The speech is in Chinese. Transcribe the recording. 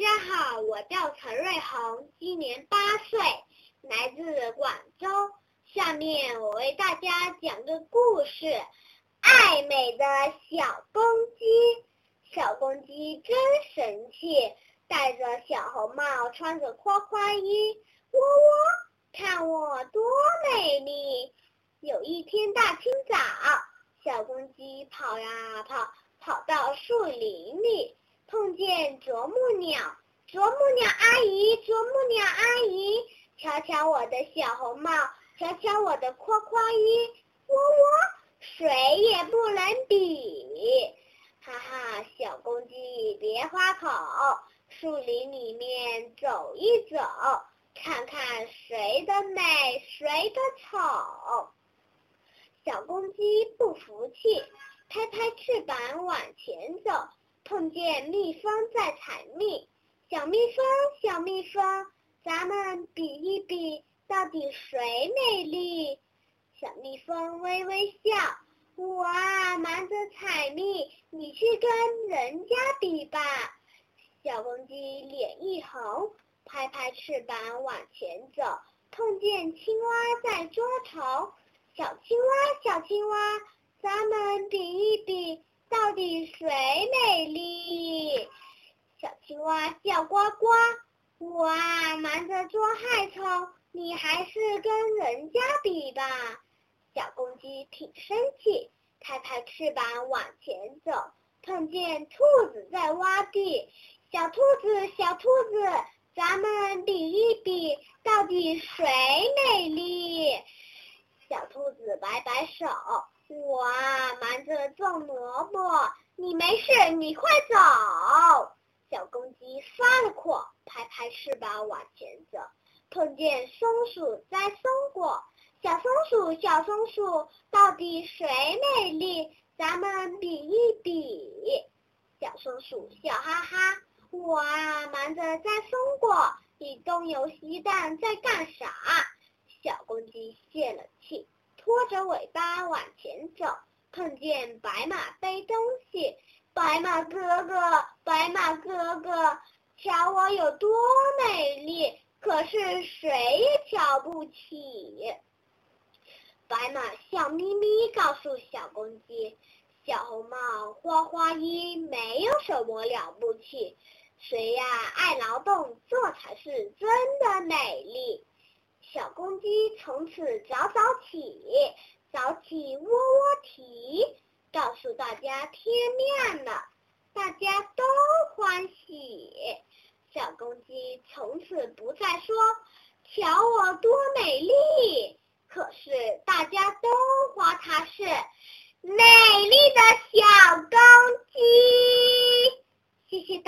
大家好，我叫陈瑞红，今年八岁，来自广州。下面我为大家讲个故事：爱美的小公鸡。小公鸡真神气，戴着小红帽，穿着花花衣，喔喔，看我多美丽！有一天大清早，小公鸡跑呀跑，跑到树林里。碰见啄木鸟，啄木鸟阿姨，啄木鸟阿姨，瞧瞧我的小红帽，瞧瞧我的夸夸衣，喔喔，谁也不能比，哈哈，小公鸡别花口，树林里面走一走，看看谁的美，谁的丑。小公鸡不服气，拍拍翅膀往前走。碰见蜜蜂在采蜜，小蜜蜂，小蜜蜂，咱们比一比，到底谁美丽？小蜜蜂微微笑，我啊忙着采蜜，你去跟人家比吧。小公鸡脸一红，拍拍翅膀往前走，碰见青蛙在捉虫，小青蛙，小青蛙，咱们比一。到底谁美丽？小青蛙叫呱呱，我啊忙着捉害虫，你还是跟人家比吧。小公鸡挺生气，拍拍翅膀往前走，碰见兔子在挖地，小兔子，小兔子，咱们比一比，到底谁美丽？小兔子摆摆手。我啊，忙着种萝卜，你没事，你快走。小公鸡发了火，拍拍翅膀往前走，碰见松鼠摘松果，小松鼠，小松鼠，到底谁美丽？咱们比一比。小松鼠笑哈哈，我啊，忙着摘松果，你东游西荡在干啥？小公鸡泄了气。拖着尾巴往前走，碰见白马背东西。白马哥哥，白马哥哥，瞧我有多美丽！可是谁也瞧不起。白马笑眯眯告诉小公鸡：“小红帽、花花衣没有什么了不起，谁呀爱劳动，这才是真的美丽。”小公鸡从此早早起，早起喔喔啼，告诉大家天亮了，大家都欢喜。小公鸡从此不再说瞧我多美丽，可是大家都夸它是美丽的小公鸡。